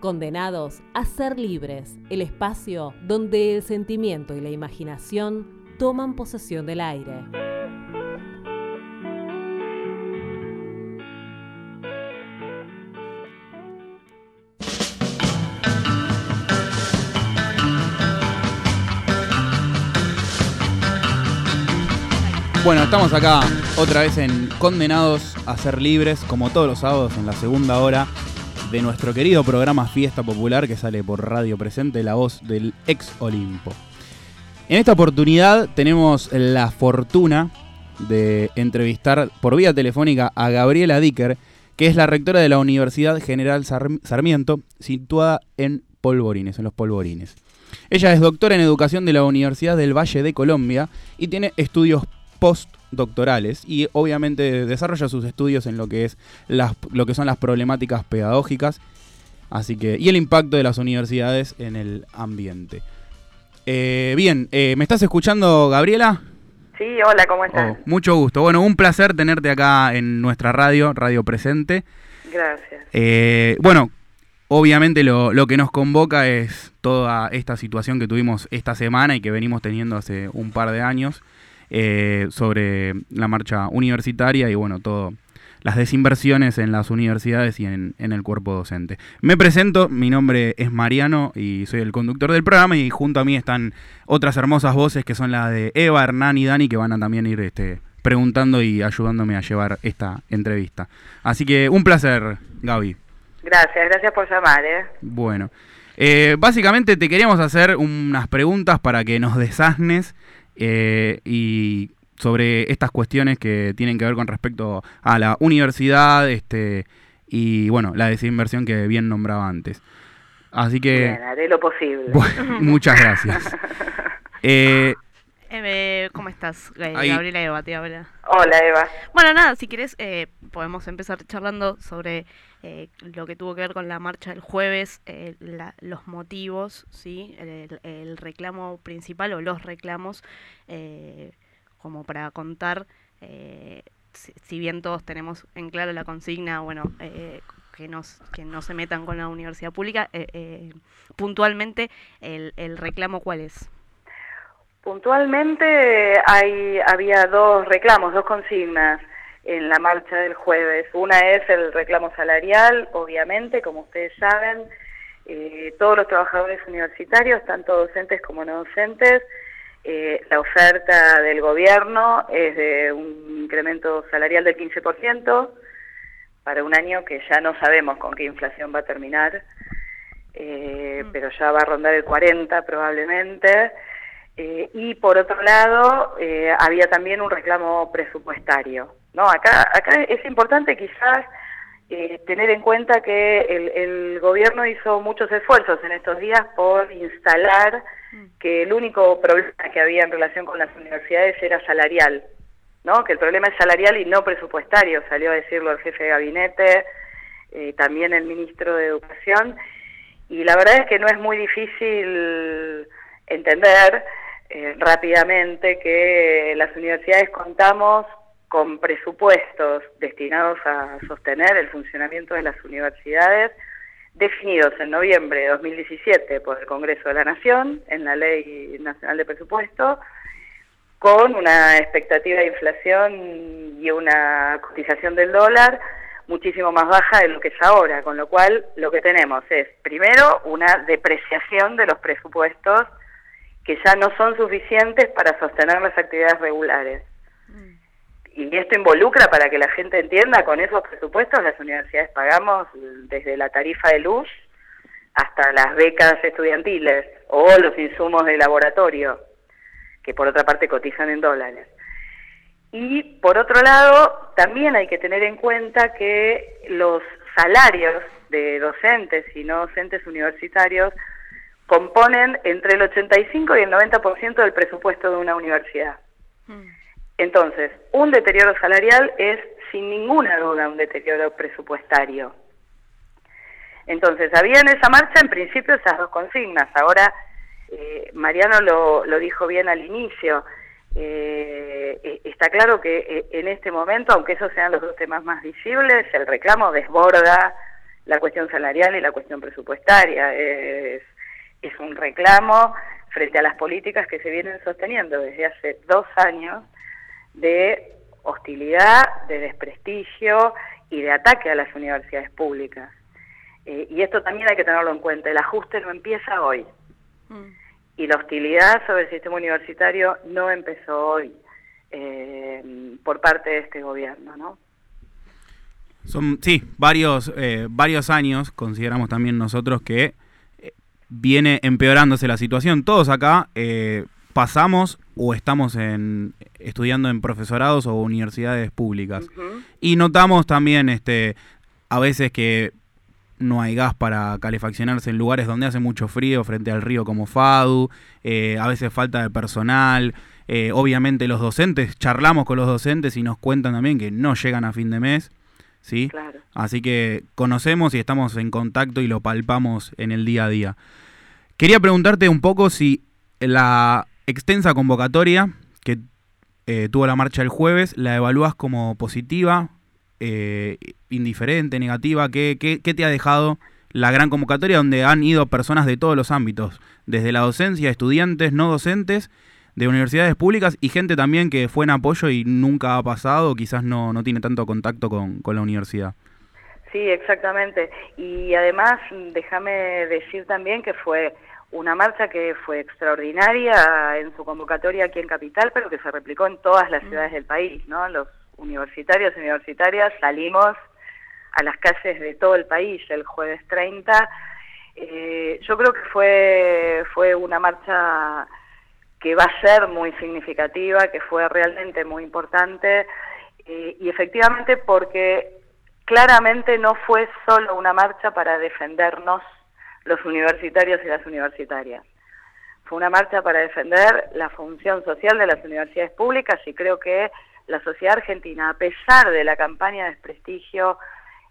Condenados a ser libres, el espacio donde el sentimiento y la imaginación toman posesión del aire. Bueno, estamos acá otra vez en Condenados a ser libres, como todos los sábados en la segunda hora de nuestro querido programa Fiesta Popular que sale por Radio Presente, la voz del ex Olimpo. En esta oportunidad tenemos la fortuna de entrevistar por vía telefónica a Gabriela Dicker, que es la rectora de la Universidad General Sarmiento, situada en Polvorines, en los Polvorines. Ella es doctora en educación de la Universidad del Valle de Colombia y tiene estudios postdoctorales y obviamente desarrolla sus estudios en lo que es las, lo que son las problemáticas pedagógicas así que y el impacto de las universidades en el ambiente. Eh, bien eh, me estás escuchando Gabriela sí hola cómo estás oh, mucho gusto. Bueno un placer tenerte acá en nuestra radio radio presente. Gracias. Eh, bueno Obviamente lo, lo, que nos convoca es toda esta situación que tuvimos esta semana y que venimos teniendo hace un par de años eh, sobre la marcha universitaria y bueno, todo las desinversiones en las universidades y en, el cuerpo docente. Me presento, mi nombre es Mariano y soy el conductor del programa y junto a mí están otras hermosas voces que son las de Eva, Hernán y Dani que van a también ir este, preguntando y ayudándome a llevar esta entrevista. Así que un placer, Gaby. Gracias, gracias por llamar. ¿eh? Bueno, eh, básicamente te queríamos hacer unas preguntas para que nos desasnes eh, y sobre estas cuestiones que tienen que ver con respecto a la universidad este, y bueno, la desinversión que bien nombraba antes. Así que... haré lo posible. muchas gracias. Eh, eh, ¿Cómo estás? Gabriela Eva te habla. Hola Eva. Bueno, nada, si quieres podemos empezar charlando sobre eh, lo que tuvo que ver con la marcha del jueves, eh, los motivos, ¿sí? El, reclamo principal o los reclamos, eh, como para contar, si, bien todos tenemos en claro la consigna, bueno, que, nos, que no se metan con la universidad pública, puntualmente, el, el reclamo cuál es? Puntualmente hay, había dos reclamos, dos consignas en la marcha del jueves. Una es el reclamo salarial, obviamente, como ustedes saben, eh, todos los trabajadores universitarios, tanto docentes como no docentes, eh, la oferta del gobierno es de un incremento salarial del 15% para un año que ya no sabemos con qué inflación va a terminar, eh, mm. pero ya va a rondar el 40 probablemente. Y por otro lado, había también un reclamo presupuestario. No, acá, acá es importante quizás eh, tener en cuenta que el, gobierno hizo muchos esfuerzos en estos días por instalar mm. que el único problema que había en relación con las universidades era salarial, ¿no? Que el problema es salarial y no presupuestario, salió a decirlo el jefe de gabinete, eh, también el ministro de Educación, y la verdad es que no es muy difícil entender eh, rápidamente que las universidades contamos con presupuestos destinados a sostener el funcionamiento de las universidades definidos en noviembre de 2017 por el Congreso de la Nación en la Ley Nacional de Presupuesto, con una expectativa de inflación y una cotización del dólar muchísimo más baja de lo que es ahora, con lo cual lo que tenemos es, primero, una depreciación de los presupuestos que ya no son suficientes para sostener las actividades regulares y esto involucra, para que la gente entienda, con esos presupuestos las universidades pagamos desde la tarifa de luz hasta las becas estudiantiles o los insumos de laboratorio, que por otra parte cotizan en dólares. Y por otro lado, también hay que tener en cuenta que los salarios de docentes y no docentes universitarios componen entre el 85 y el 90% del presupuesto de una universidad. Mm. Entonces, un deterioro salarial es sin ninguna duda un deterioro presupuestario. Entonces, había en esa marcha en principio esas dos consignas. Ahora, eh, Mariano lo, dijo bien al inicio. Eh, e, está claro que eh, en este momento, aunque esos sean los dos temas más visibles, el reclamo desborda la cuestión salarial y la cuestión presupuestaria. Es, es un reclamo frente a las políticas que se vienen sosteniendo desde hace dos años de hostilidad, de desprestigio y de ataque a las universidades públicas. Eh, y esto también hay que tenerlo en cuenta, el ajuste no empieza hoy. Mm. Y la hostilidad sobre el sistema universitario no empezó hoy eh, por parte de este gobierno, ¿no? Son, sí, varios, eh, varios años, consideramos también nosotros que viene empeorándose la situación. Todos acá pasamos o estamos en, estudiando en profesorados o universidades públicas. Y notamos también este, a veces que no hay gas para calefaccionarse en lugares donde hace mucho frío frente al río como Fadu, eh, a veces falta de personal, eh, obviamente los docentes, charlamos con los docentes y nos cuentan también que no llegan a fin de mes, ¿sí? Así que conocemos y estamos en contacto y lo palpamos en el día a día. Quería preguntarte un poco si la extensa convocatoria que eh, tuvo la marcha el jueves, la evalúas como positiva, eh, indiferente, negativa? ¿Qué, ¿Qué, te ha dejado la gran convocatoria donde han ido personas de todos los ámbitos, desde la docencia, estudiantes, no docentes, de universidades públicas y gente también que fue en apoyo y nunca ha pasado, quizás no, no tiene tanto contacto con, con la universidad? Sí, exactamente. Y además, déjame decir también que fue una marcha que fue extraordinaria en su convocatoria aquí en Capital, pero que se replicó en todas las mm. ciudades del país, ¿no? Los universitarios y universitarias salimos a las calles de todo el país el jueves 30. Eh, yo creo que fue, fue una marcha que va a ser muy significativa, que fue realmente muy importante eh, y efectivamente porque claramente no fue solo una marcha para defendernos los universitarios y las universitarias. Fue una marcha para defender la función social de las universidades públicas y creo que la sociedad argentina, a pesar de la campaña de desprestigio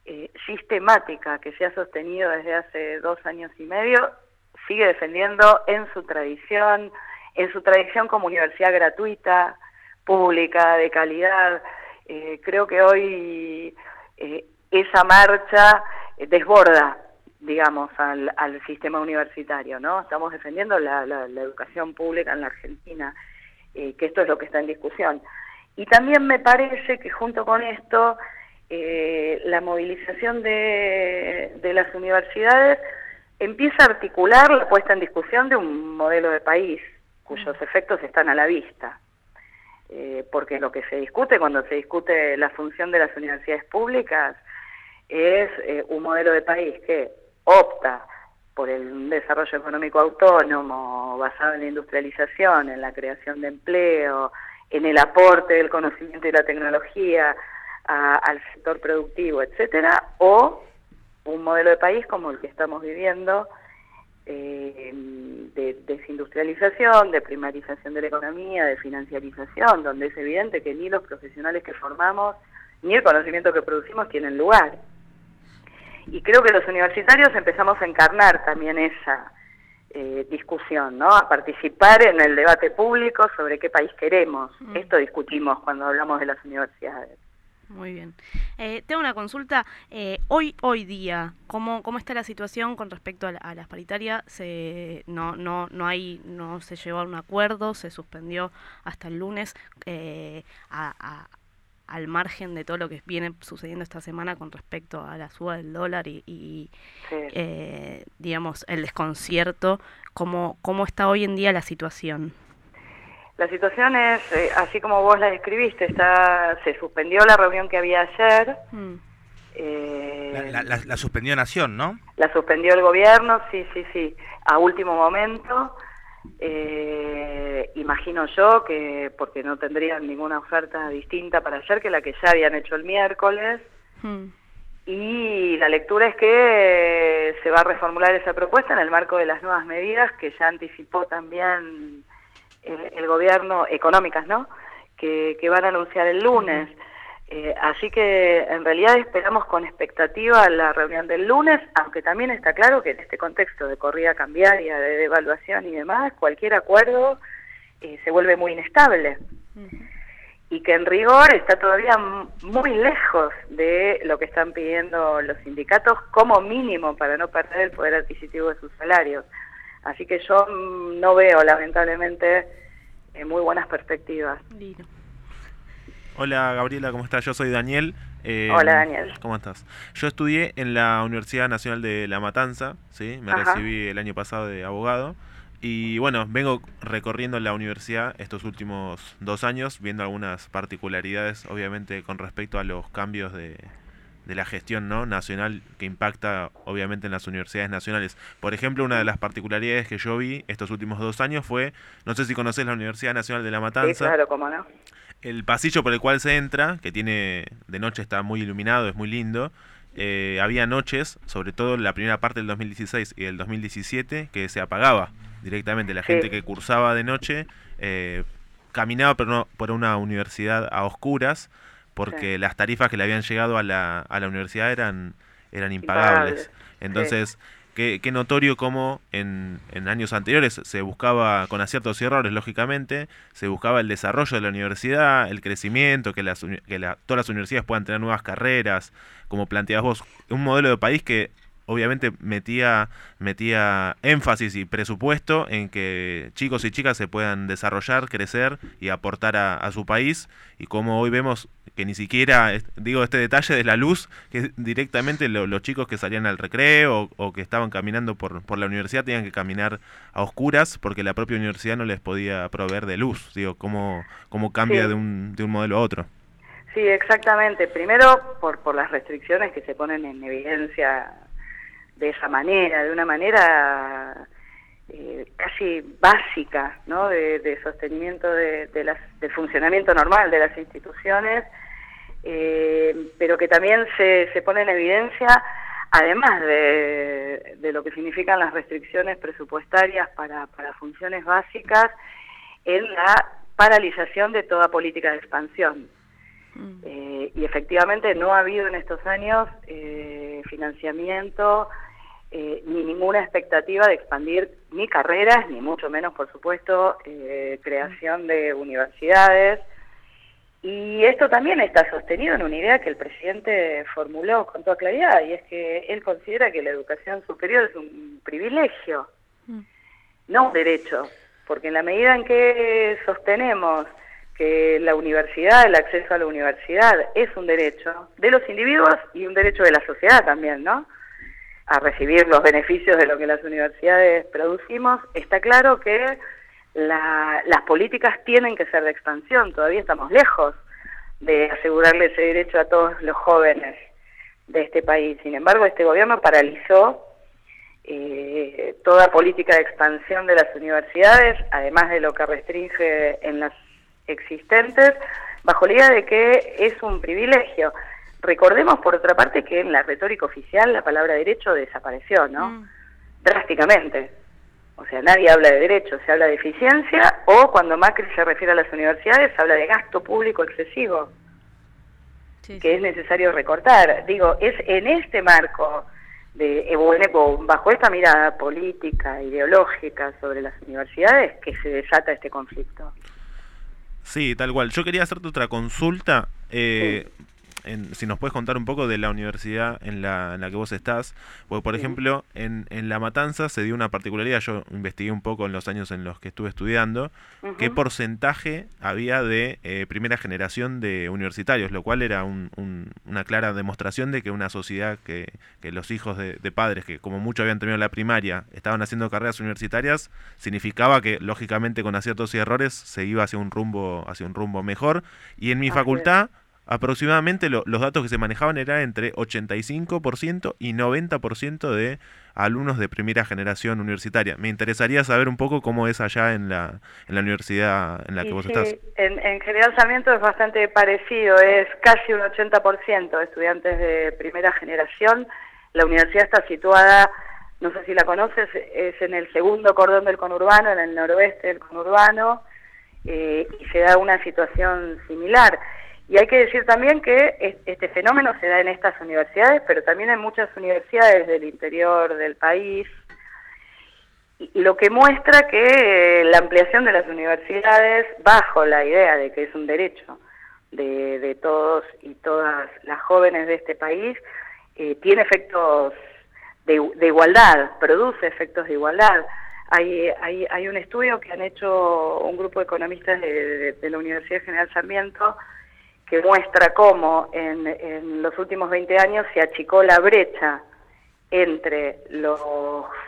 eh, sistemática que se ha sostenido desde hace dos años y medio, sigue defendiendo en su tradición, en su tradición como universidad gratuita, pública, de calidad. Eh, creo que hoy eh, esa marcha desborda, digamos, al, sistema universitario, ¿no? Estamos defendiendo la, educación pública en la Argentina, que esto es lo que está en discusión. Y también me parece que junto con esto, eh, la movilización de, las universidades empieza a articular la puesta en discusión de un modelo de país cuyos efectos están a la vista. Eh, porque lo que se discute cuando se discute la función de las universidades públicas es eh, un modelo de país que opta por el desarrollo económico autónomo basado en la industrialización, en la creación de empleo, en el aporte del conocimiento y la tecnología al sector productivo, etcétera, o un modelo de país como el que estamos viviendo, eh, de desindustrialización, de primarización de la economía, de financiarización, donde es evidente que ni los profesionales que formamos, ni el conocimiento que producimos tienen lugar. Y creo que los universitarios empezamos a encarnar también esa, eh, discusión, ¿no? A participar en el debate público sobre qué país queremos. Mm. Esto discutimos cuando hablamos de las universidades. Muy bien. Eh, tengo una consulta. Eh, hoy, hoy día, ¿cómo, ¿cómo está la situación con respecto a, las paritarias? Se, no, no, no, hay, no se llegó a un acuerdo, se suspendió hasta el lunes. a, al margen de todo lo que viene sucediendo esta semana con respecto a la suba del dólar y, eh, digamos, el desconcierto, ¿cómo, ¿cómo está hoy en día la situación? La situación es, eh, así como vos la describiste, está, se suspendió la reunión que había ayer. Mm. Eh, la, suspendió Nación, ¿no? La suspendió el gobierno, sí, sí, sí, a último momento. Eh, imagino yo que, porque no tendrían ninguna oferta distinta para hacer que la que ya habían hecho el miércoles, hmm. y la lectura es que se va a reformular esa propuesta en el marco de las nuevas medidas que ya anticipó también el, gobierno, económicas, ¿no?, que, que van a anunciar el lunes. Eh, así que en realidad esperamos con expectativa la reunión del lunes, aunque también está claro que en este contexto de corrida cambiaria, de devaluación y demás, cualquier acuerdo eh, se vuelve muy inestable. y que en rigor está todavía muy lejos de lo que están pidiendo los sindicatos como mínimo para no perder el poder adquisitivo de sus salarios. Así que yo mm, no veo lamentablemente eh, muy buenas perspectivas. Hola Gabriela, ¿cómo estás? Yo soy Daniel. Eh, Hola Daniel. ¿Cómo estás? Yo estudié en la Universidad Nacional de La Matanza, ¿sí? me recibí el año pasado de abogado. Y bueno, vengo recorriendo la universidad estos últimos dos años, viendo algunas particularidades, obviamente, con respecto a los cambios de, de la gestión ¿no? nacional que impacta obviamente en las universidades nacionales. Por ejemplo, una de las particularidades que yo vi estos últimos dos años fue, no sé si conoces la Universidad Nacional de La Matanza. Sí, claro, cómo no. El pasillo por el cual se entra, que tiene de noche está muy iluminado, es muy lindo. Eh, había noches, sobre todo en la primera parte del 2016 y del 2017, que se apagaba directamente. La gente que cursaba de noche eh, caminaba por una universidad a oscuras porque las tarifas que le habían llegado a la, a la universidad eran, eran impagables. Entonces, qué, notorio como en, en, años anteriores se buscaba, con aciertos y errores, lógicamente, se buscaba el desarrollo de la universidad, el crecimiento, que, las, que todas las universidades puedan tener nuevas carreras, como planteabas vos, un modelo de país que obviamente metía, metía énfasis y presupuesto en que chicos y chicas se puedan desarrollar, crecer y aportar a, su país. Y como hoy vemos que ni siquiera, digo, este detalle de la luz, que directamente los chicos que salían al recreo o, que estaban caminando por, por la universidad tenían que caminar a oscuras porque la propia universidad no les podía proveer de luz. Digo, cómo, cómo cambia de, un, de un modelo a otro. Sí, exactamente. Primero, por, por las restricciones que se ponen en evidencia de esa manera, de una manera eh, casi básica ¿no? de, sostenimiento de, del funcionamiento normal de las instituciones, eh, pero que también se, se pone en evidencia, además de, de, lo que significan las restricciones presupuestarias para, para funciones básicas, en la paralización de toda política de expansión. Mm. Eh, y efectivamente no ha habido en estos años financiamiento eh, ni ninguna expectativa de expandir ni carreras, ni mucho menos, por supuesto, eh, creación de universidades. Y esto también está sostenido en una idea que el presidente formuló con toda claridad, y es que él considera que la educación superior es un privilegio, mm. no un derecho, porque en la medida en que sostenemos que la universidad, el acceso a la universidad es un derecho de los individuos y un derecho de la sociedad también, ¿no? a recibir los beneficios de lo que las universidades producimos, está claro que las políticas tienen que ser de expansión, todavía estamos lejos de asegurarle ese derecho a todos los jóvenes de este país. Sin embargo, este gobierno paralizó eh, toda política de expansión de las universidades, además de lo que restringe en las existentes, bajo la idea de que es un privilegio. Recordemos, por otra parte, que en la retórica oficial la palabra derecho desapareció, ¿no? Mm. Drásticamente. O sea, nadie habla de derecho, se habla de eficiencia o cuando Macri se refiere a las universidades habla de gasto público excesivo, que es necesario recortar. Digo, es en este marco, de, eh, bajo esta mirada política, ideológica sobre las universidades, que se desata este conflicto. Sí, tal cual. Yo quería hacerte otra consulta. Eh, si nos puedes contar un poco de la universidad en la, en la que vos estás. Porque, por ejemplo, en, en, La Matanza se dio una particularidad, yo investigué un poco en los años en los que estuve estudiando, qué porcentaje había de eh, primera generación de universitarios, lo cual era un, una clara demostración de que una sociedad que, que los hijos de, de, padres, que como mucho habían terminado la primaria, estaban haciendo carreras universitarias, significaba que, lógicamente, con aciertos y errores, se iba hacia un rumbo, hacia un rumbo mejor. Y en mi facultad aproximadamente los datos que se manejaban eran entre 85% y 90% de alumnos de primera generación universitaria. Me interesaría saber un poco cómo es allá en la, en la universidad en la que vos estás. En, en General Sarmiento es bastante parecido, es casi un 80% de estudiantes de primera generación. La universidad está situada, no sé si la conoces, es en el segundo cordón del conurbano, en el noroeste del conurbano, eh, y se da una situación similar. Y hay que decir también que este fenómeno se da en estas universidades, pero también en muchas universidades del interior del país, lo que muestra que eh, la ampliación de las universidades, bajo la idea de que es un derecho de, todos y todas las jóvenes de este país, eh, tiene efectos de, igualdad, produce efectos de igualdad. Hay, hay, hay, un estudio que han hecho un grupo de economistas de, la Universidad General Sarmiento que muestra cómo en, en, los últimos 20 años se achicó la brecha entre los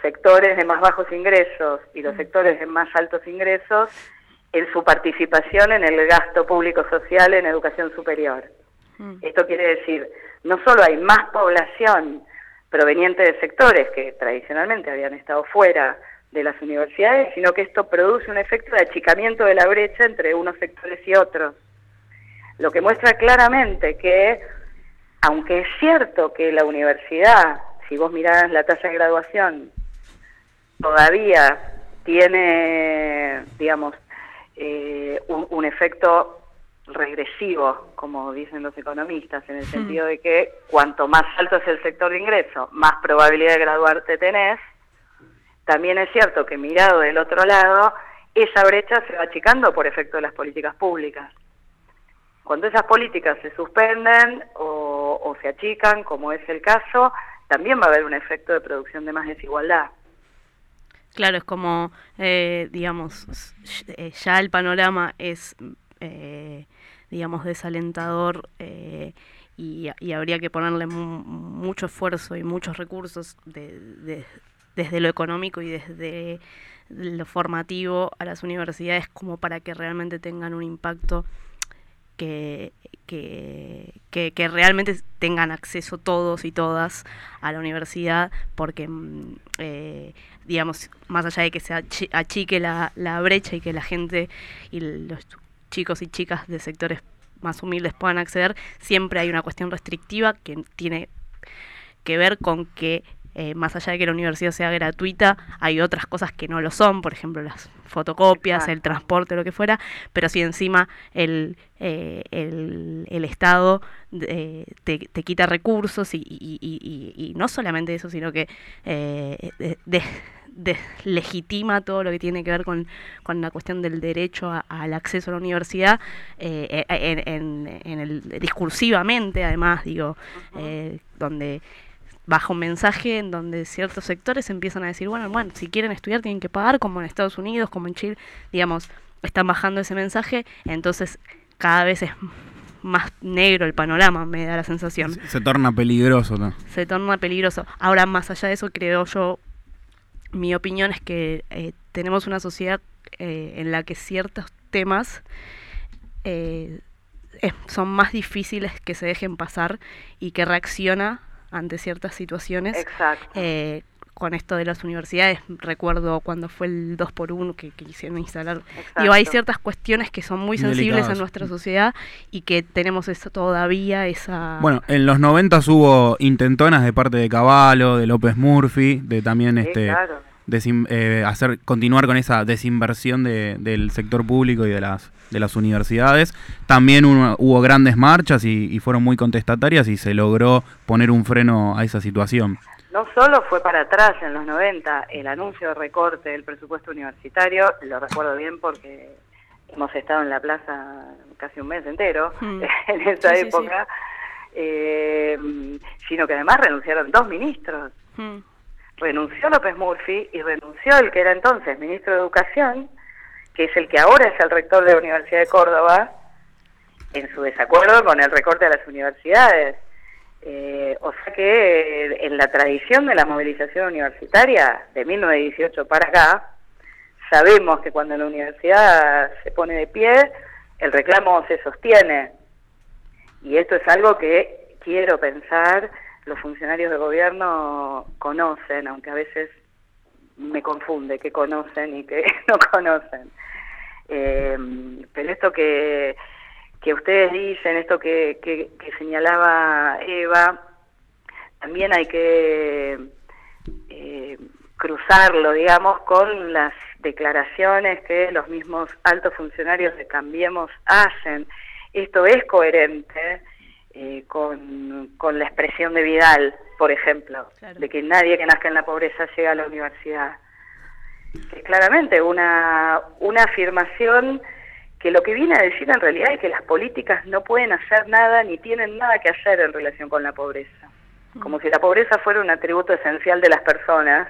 sectores de más bajos ingresos y los mm. sectores de más altos ingresos en su participación en el gasto público social en educación superior. Mm. Esto quiere decir, no solo hay más población proveniente de sectores que tradicionalmente habían estado fuera de las universidades, sino que esto produce un efecto de achicamiento de la brecha entre unos sectores y otros. Lo que muestra claramente que, aunque es cierto que la universidad, si vos mirás la tasa de graduación, todavía tiene, digamos, eh, un, efecto regresivo, como dicen los economistas, en el sentido de que cuanto más alto es el sector de ingreso, más probabilidad de graduarte tenés. También es cierto que mirado del otro lado, esa brecha se va achicando por efecto de las políticas públicas. Cuando esas políticas se suspenden o, se achican, como es el caso, también va a haber un efecto de producción de más desigualdad. Claro, es como, eh, digamos, eh, ya el panorama es, eh, digamos, desalentador y, habría que ponerle mucho esfuerzo y muchos recursos desde lo económico y desde lo formativo a las universidades como para que realmente tengan un impacto que, que, realmente tengan acceso todos y todas a la universidad, porque, mm, eh, digamos, más allá de que se achique la brecha y que la gente y los chicos y chicas de sectores más humildes puedan acceder, siempre hay una cuestión restrictiva que tiene que ver con que eh, más allá de que la universidad sea gratuita, hay otras cosas que no lo son, por ejemplo las fotocopias, el transporte, lo que fuera, pero si encima el, eh, el, Estado eh, te, quita recursos y, no solamente eso, sino que deslegitima todo lo que tiene que ver con, con la cuestión del derecho al acceso a la universidad, en, en, el, discursivamente además, digo, donde bajo un mensaje en donde ciertos sectores empiezan a decir, bueno, bueno, si quieren estudiar tienen que pagar, como en Estados Unidos, como en Chile, digamos, están bajando ese mensaje, entonces cada vez es más negro el panorama, me da la sensación. Se, torna peligroso, ¿no? Se torna peligroso. Ahora, más allá de eso, creo yo, mi opinión es que eh, tenemos una sociedad eh, en la que ciertos temas eh, son más difíciles que se dejen pasar y que reacciona ante ciertas situaciones. Exacto. Eh, con esto de las universidades, recuerdo cuando fue el 2 por 1 que, quisieron instalar. Digo, hay ciertas cuestiones que son muy sensibles en nuestra sociedad y que tenemos eso todavía esa... Bueno, en los 90 hubo intentonas de parte de Caballo, de López Murphy, de también este eh, hacer continuar con esa desinversión de, del sector público y de las de las universidades. También hubo grandes marchas y, fueron muy contestatarias y se logró poner un freno a esa situación. No solo fue para atrás en los 90 el anuncio de recorte del presupuesto universitario, lo recuerdo bien porque hemos estado en la plaza casi un mes entero mm. en esa época, eh, sino que además renunciaron dos ministros. Mm. Renunció López Murphy y renunció el que era entonces ministro de Educación, que es el que ahora es el rector de la Universidad de Córdoba, en su desacuerdo con el recorte de las universidades. Eh, o sea que eh, en la tradición de la movilización universitaria de 1918 para acá, sabemos que cuando la universidad se pone de pie, el reclamo se sostiene. Y esto es algo que quiero pensar los funcionarios de gobierno conocen, aunque a veces me confunde que conocen y que no conocen. Eh, pero esto que, que ustedes dicen, esto que, que, señalaba Eva, también hay que eh, cruzarlo, digamos, con las declaraciones que los mismos altos funcionarios de Cambiemos hacen. Esto es coherente eh, con, con, la expresión de Vidal, por ejemplo, de que nadie que nazca en la pobreza llega a la universidad es claramente una, una afirmación que lo que viene a decir en realidad es que las políticas no pueden hacer nada ni tienen nada que hacer en relación con la pobreza. Como si la pobreza fuera un atributo esencial de las personas.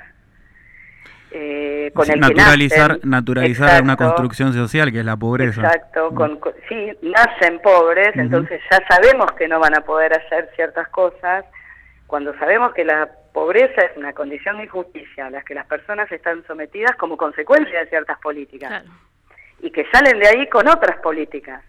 Eh, con el naturalizar, naturalizar una construcción social que es la pobreza. Exacto, con, sí, nacen pobres, entonces ya sabemos que no van a poder hacer ciertas cosas. Cuando sabemos que la pobreza es una condición de injusticia a la que las personas están sometidas como consecuencia de ciertas políticas y que salen de ahí con otras políticas.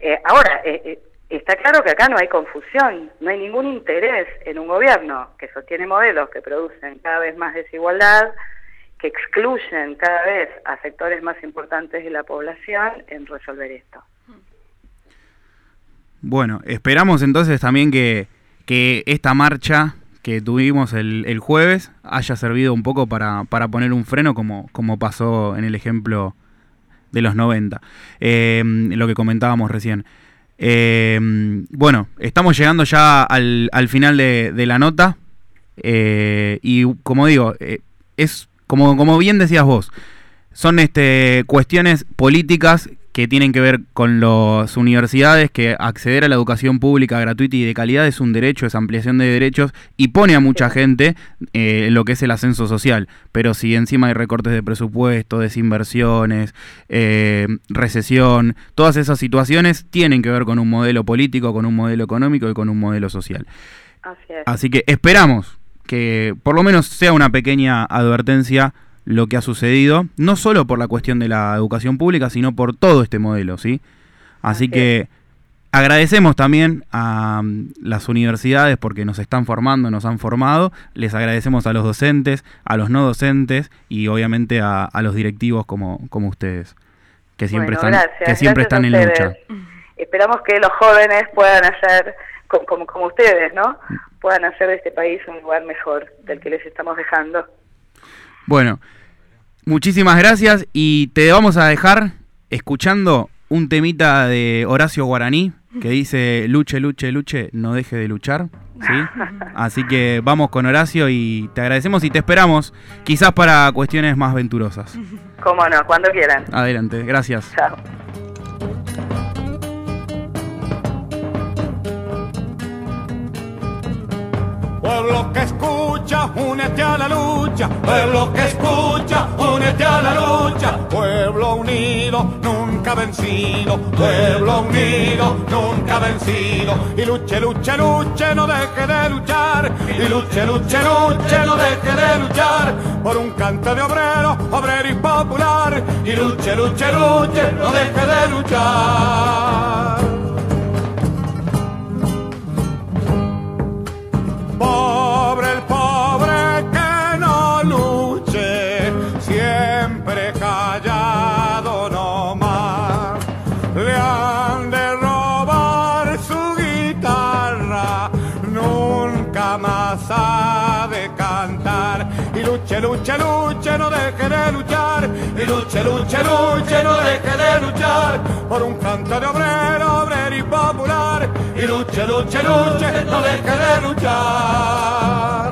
Eh, ahora, eh, eh, está claro que acá no hay confusión, no hay ningún interés en un gobierno que sostiene modelos que producen cada vez más desigualdad, que excluyen cada vez a sectores más importantes de la población en resolver esto. Bueno, esperamos entonces también que, que esta marcha que tuvimos el, jueves haya servido un poco para, para, poner un freno como, como pasó en el ejemplo de los 90, eh, lo que comentábamos recién. Eh, bueno, estamos llegando ya al, al final de, la nota. Eh, y como digo, es como, como bien decías vos, son este, cuestiones políticas que tienen que ver con las universidades, que acceder a la educación pública gratuita y de calidad es un derecho, es ampliación de derechos y pone a mucha gente eh, lo que es el ascenso social. Pero si encima hay recortes de presupuesto, desinversiones, eh, recesión, todas esas situaciones tienen que ver con un modelo político, con un modelo económico y con un modelo social. Así, Así que esperamos que por lo menos sea una pequeña advertencia lo que ha sucedido, no solo por la cuestión de la educación pública, sino por todo este modelo, ¿sí? Así que agradecemos también a mm, las universidades porque nos están formando, nos han formado, les agradecemos a los docentes, a los no docentes y obviamente a, los directivos como, como ustedes, que siempre están, que siempre están en lucha. Esperamos que los jóvenes puedan hacer, como, como ustedes, ¿no? Puedan hacer de este país un lugar mejor del que les estamos dejando. Bueno, muchísimas gracias y te vamos a dejar escuchando un temita de Horacio Guaraní que dice luche, luche, luche, no deje de luchar. ¿sí? Así que vamos con Horacio y te agradecemos y te esperamos, quizás para cuestiones más venturosas. Cómo no, cuando quieran. Adelante, gracias. Chao. Pueblo que escucha, únete a la lucha. Pueblo que escucha, únete a la lucha. Pueblo unido, nunca vencido. Pueblo unido, nunca vencido. Y luche, luche, luche, no deje de luchar. Y luche, luche, luche, no deje de luchar. Por un canto de obrero, obrero y popular. Y luche, luche, luche, no deje de luchar. Luche, luche, luche, no deje de luchar. Y luche, luche, luche, no deje de luchar. Por un canto de obrero, obrero y popular. Y luche, luche, luche, no deje de luchar.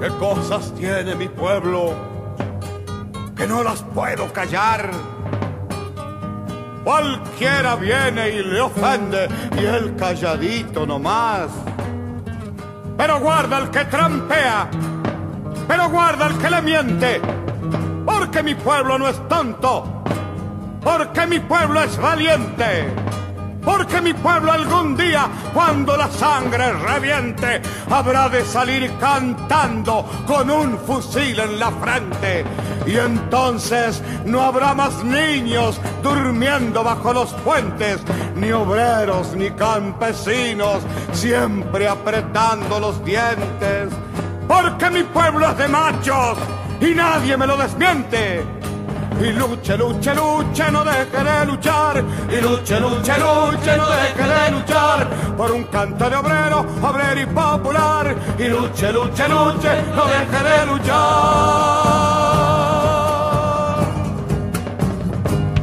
¿Qué cosas tiene mi pueblo que no las puedo callar? Cualquiera viene y le ofende y el calladito nomás. Pero guarda el que trampea, pero guarda el que le miente, porque mi pueblo no es tonto, porque mi pueblo es valiente. Porque mi pueblo algún día, cuando la sangre reviente, habrá de salir cantando con un fusil en la frente. Y entonces no habrá más niños durmiendo bajo los puentes, ni obreros ni campesinos, siempre apretando los dientes. Porque mi pueblo es de machos y nadie me lo desmiente y luche, luche, luche, no deje de luchar. Y luche, luche, luche, no deje de luchar. Por un canto de obrero, obrero y popular. Y luche, luche, luche, no deje de luchar.